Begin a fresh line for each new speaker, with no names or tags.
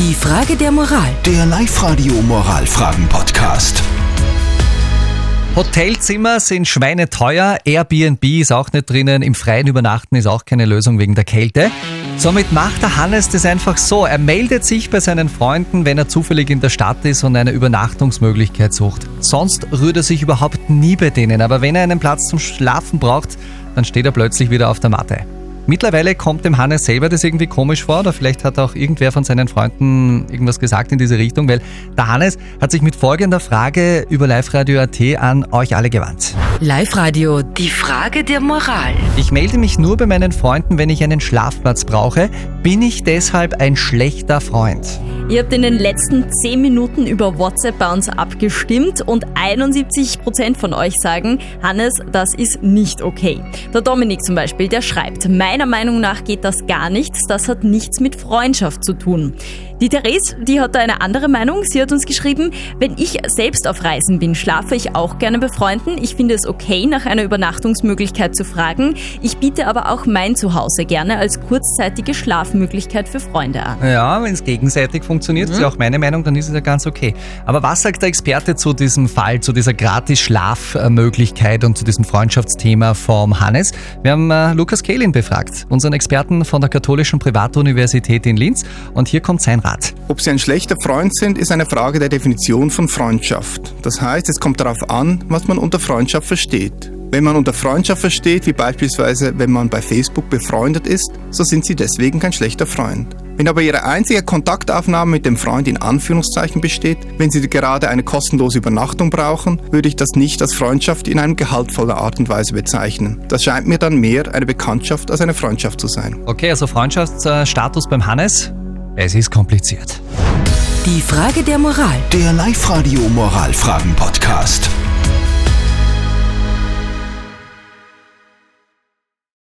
Die Frage der Moral.
Der Live-Radio Moralfragen-Podcast.
Hotelzimmer sind schweineteuer, Airbnb ist auch nicht drinnen, im Freien übernachten ist auch keine Lösung wegen der Kälte. Somit macht der Hannes das einfach so. Er meldet sich bei seinen Freunden, wenn er zufällig in der Stadt ist und eine Übernachtungsmöglichkeit sucht. Sonst rührt er sich überhaupt nie bei denen, aber wenn er einen Platz zum Schlafen braucht, dann steht er plötzlich wieder auf der Matte. Mittlerweile kommt dem Hannes selber das irgendwie komisch vor oder vielleicht hat auch irgendwer von seinen Freunden irgendwas gesagt in diese Richtung, weil der Hannes hat sich mit folgender Frage über Live-Radio.at an euch alle gewandt.
Live-Radio. Die Frage der Moral.
Ich melde mich nur bei meinen Freunden, wenn ich einen Schlafplatz brauche. Bin ich deshalb ein schlechter Freund?
Ihr habt in den letzten 10 Minuten über WhatsApp bei uns abgestimmt und 71% von euch sagen, Hannes, das ist nicht okay. Der Dominik zum Beispiel, der schreibt, meiner Meinung nach geht das gar nichts, das hat nichts mit Freundschaft zu tun. Die Therese, die hat da eine andere Meinung. Sie hat uns geschrieben, wenn ich selbst auf Reisen bin, schlafe ich auch gerne bei Freunden. Ich finde es okay, nach einer Übernachtungsmöglichkeit zu fragen. Ich biete aber auch mein Zuhause gerne als kurzzeitige Schlafmöglichkeit für Freunde an.
Ja, wenn es gegenseitig funktioniert, ist ja auch meine Meinung, dann ist es ja ganz okay. Aber was sagt der Experte zu diesem Fall, zu dieser Gratis-Schlafmöglichkeit und zu diesem Freundschaftsthema vom Hannes? Wir haben äh, Lukas Kehlin befragt, unseren Experten von der Katholischen Privatuniversität in Linz. Und hier kommt sein Rat.
Ob Sie ein schlechter Freund sind, ist eine Frage der Definition von Freundschaft. Das heißt, es kommt darauf an, was man unter Freundschaft versteht. Wenn man unter Freundschaft versteht, wie beispielsweise wenn man bei Facebook befreundet ist, so sind Sie deswegen kein schlechter Freund. Wenn aber Ihre einzige Kontaktaufnahme mit dem Freund in Anführungszeichen besteht, wenn Sie gerade eine kostenlose Übernachtung brauchen, würde ich das nicht als Freundschaft in einer gehaltvollen Art und Weise bezeichnen. Das scheint mir dann mehr eine Bekanntschaft als eine Freundschaft zu sein.
Okay, also Freundschaftsstatus beim Hannes? Es ist kompliziert.
Die Frage der Moral.
Der Live-Radio Moralfragen-Podcast.